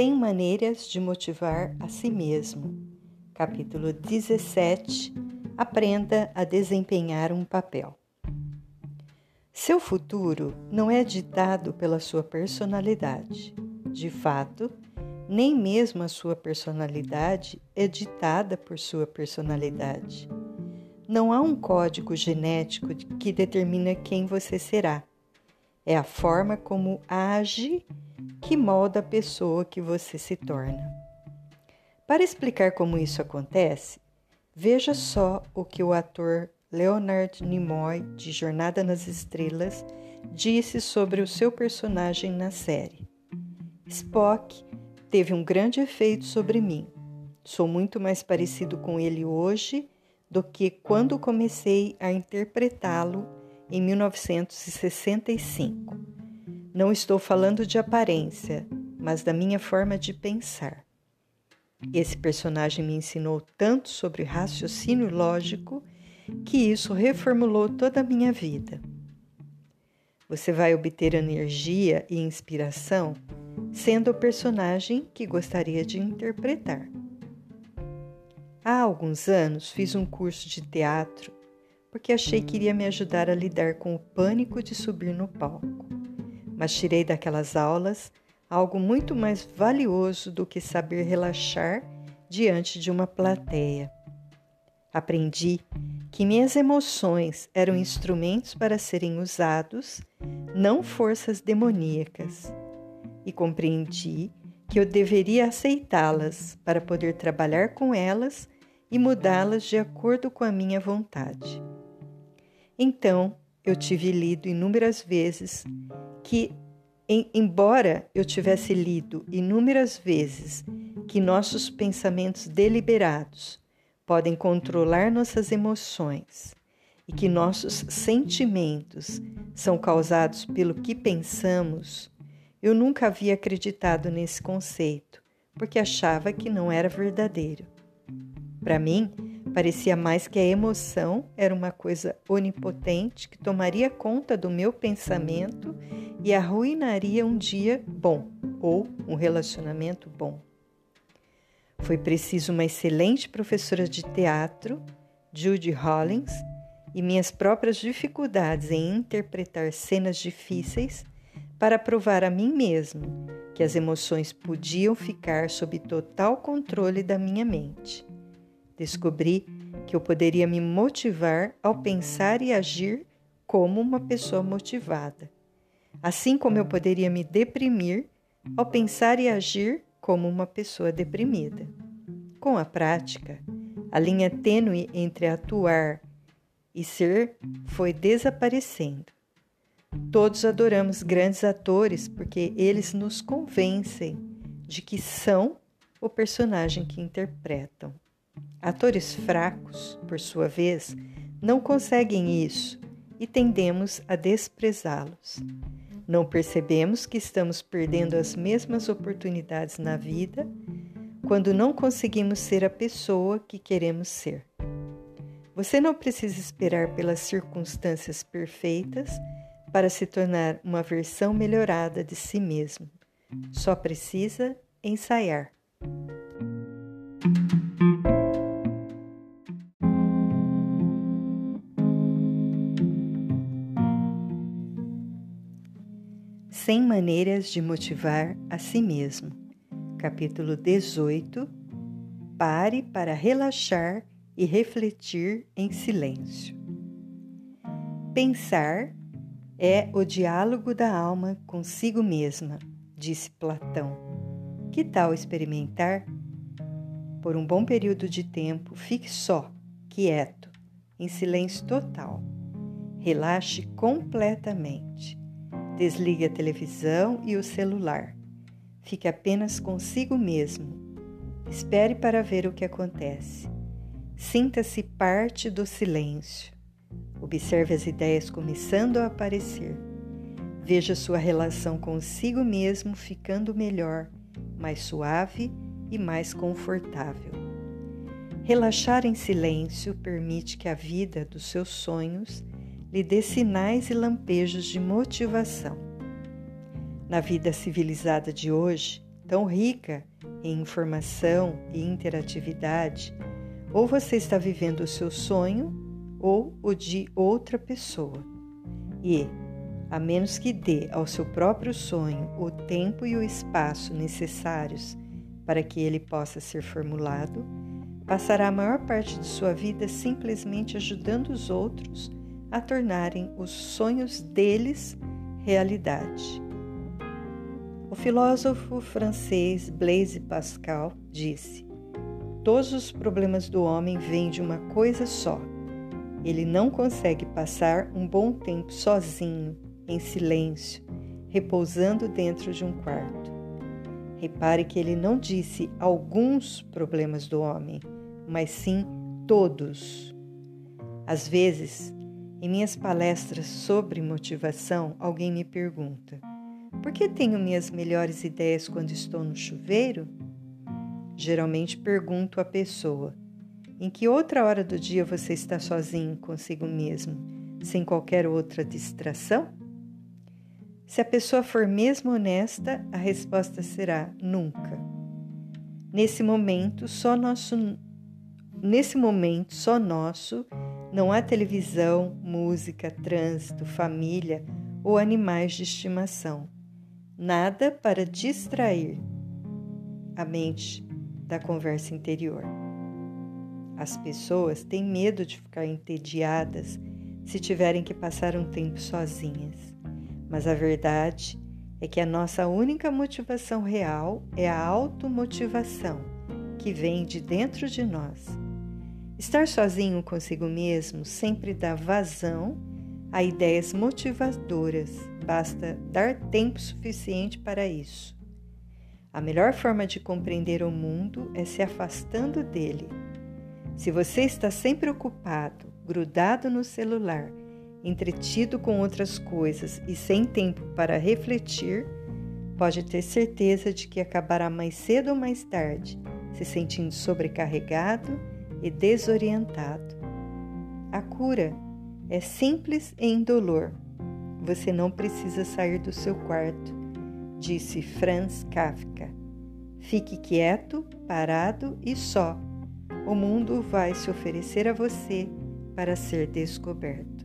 100 maneiras de motivar a si mesmo. Capítulo 17. Aprenda a desempenhar um papel. Seu futuro não é ditado pela sua personalidade. De fato, nem mesmo a sua personalidade é ditada por sua personalidade. Não há um código genético que determina quem você será. É a forma como age que molda a pessoa que você se torna. Para explicar como isso acontece, veja só o que o ator Leonard Nimoy, de Jornada nas Estrelas, disse sobre o seu personagem na série. Spock teve um grande efeito sobre mim. Sou muito mais parecido com ele hoje do que quando comecei a interpretá-lo em 1965. Não estou falando de aparência, mas da minha forma de pensar. Esse personagem me ensinou tanto sobre raciocínio lógico que isso reformulou toda a minha vida. Você vai obter energia e inspiração sendo o personagem que gostaria de interpretar. Há alguns anos fiz um curso de teatro porque achei que iria me ajudar a lidar com o pânico de subir no palco. Mas tirei daquelas aulas algo muito mais valioso do que saber relaxar diante de uma plateia. Aprendi que minhas emoções eram instrumentos para serem usados, não forças demoníacas, e compreendi que eu deveria aceitá-las para poder trabalhar com elas e mudá-las de acordo com a minha vontade. Então, eu tive lido inúmeras vezes que, em, embora eu tivesse lido inúmeras vezes que nossos pensamentos deliberados podem controlar nossas emoções e que nossos sentimentos são causados pelo que pensamos, eu nunca havia acreditado nesse conceito, porque achava que não era verdadeiro. Para mim, parecia mais que a emoção era uma coisa onipotente que tomaria conta do meu pensamento e arruinaria um dia bom ou um relacionamento bom. Foi preciso uma excelente professora de teatro, Judy Hollins, e minhas próprias dificuldades em interpretar cenas difíceis para provar a mim mesmo que as emoções podiam ficar sob total controle da minha mente. Descobri que eu poderia me motivar ao pensar e agir como uma pessoa motivada, assim como eu poderia me deprimir ao pensar e agir como uma pessoa deprimida. Com a prática, a linha tênue entre atuar e ser foi desaparecendo. Todos adoramos grandes atores porque eles nos convencem de que são o personagem que interpretam. Atores fracos, por sua vez, não conseguem isso e tendemos a desprezá-los. Não percebemos que estamos perdendo as mesmas oportunidades na vida quando não conseguimos ser a pessoa que queremos ser. Você não precisa esperar pelas circunstâncias perfeitas para se tornar uma versão melhorada de si mesmo. Só precisa ensaiar. Cem maneiras de motivar a si mesmo. Capítulo 18. Pare para relaxar e refletir em silêncio. Pensar é o diálogo da alma consigo mesma, disse Platão. Que tal experimentar? Por um bom período de tempo, fique só, quieto, em silêncio total. Relaxe completamente. Desligue a televisão e o celular. Fique apenas consigo mesmo. Espere para ver o que acontece. Sinta-se parte do silêncio. Observe as ideias começando a aparecer. Veja sua relação consigo mesmo ficando melhor, mais suave e mais confortável. Relaxar em silêncio permite que a vida dos seus sonhos lhe dê sinais e lampejos de motivação. Na vida civilizada de hoje, tão rica em informação e interatividade, ou você está vivendo o seu sonho ou o de outra pessoa. E, a menos que dê ao seu próprio sonho o tempo e o espaço necessários para que ele possa ser formulado, passará a maior parte de sua vida simplesmente ajudando os outros a tornarem os sonhos deles realidade. O filósofo francês Blaise Pascal disse: Todos os problemas do homem vêm de uma coisa só. Ele não consegue passar um bom tempo sozinho, em silêncio, repousando dentro de um quarto. Repare que ele não disse alguns problemas do homem, mas sim todos. Às vezes, em minhas palestras sobre motivação, alguém me pergunta: por que tenho minhas melhores ideias quando estou no chuveiro? Geralmente pergunto à pessoa: em que outra hora do dia você está sozinho consigo mesmo, sem qualquer outra distração? Se a pessoa for mesmo honesta, a resposta será nunca. Nesse momento, só nosso nesse momento só nosso não há televisão, música, trânsito, família ou animais de estimação. Nada para distrair a mente da conversa interior. As pessoas têm medo de ficar entediadas se tiverem que passar um tempo sozinhas. Mas a verdade é que a nossa única motivação real é a automotivação, que vem de dentro de nós Estar sozinho consigo mesmo sempre dá vazão a ideias motivadoras, basta dar tempo suficiente para isso. A melhor forma de compreender o mundo é se afastando dele. Se você está sempre ocupado, grudado no celular, entretido com outras coisas e sem tempo para refletir, pode ter certeza de que acabará mais cedo ou mais tarde se sentindo sobrecarregado e desorientado. A cura é simples e indolor. Você não precisa sair do seu quarto, disse Franz Kafka. Fique quieto, parado e só. O mundo vai se oferecer a você para ser descoberto.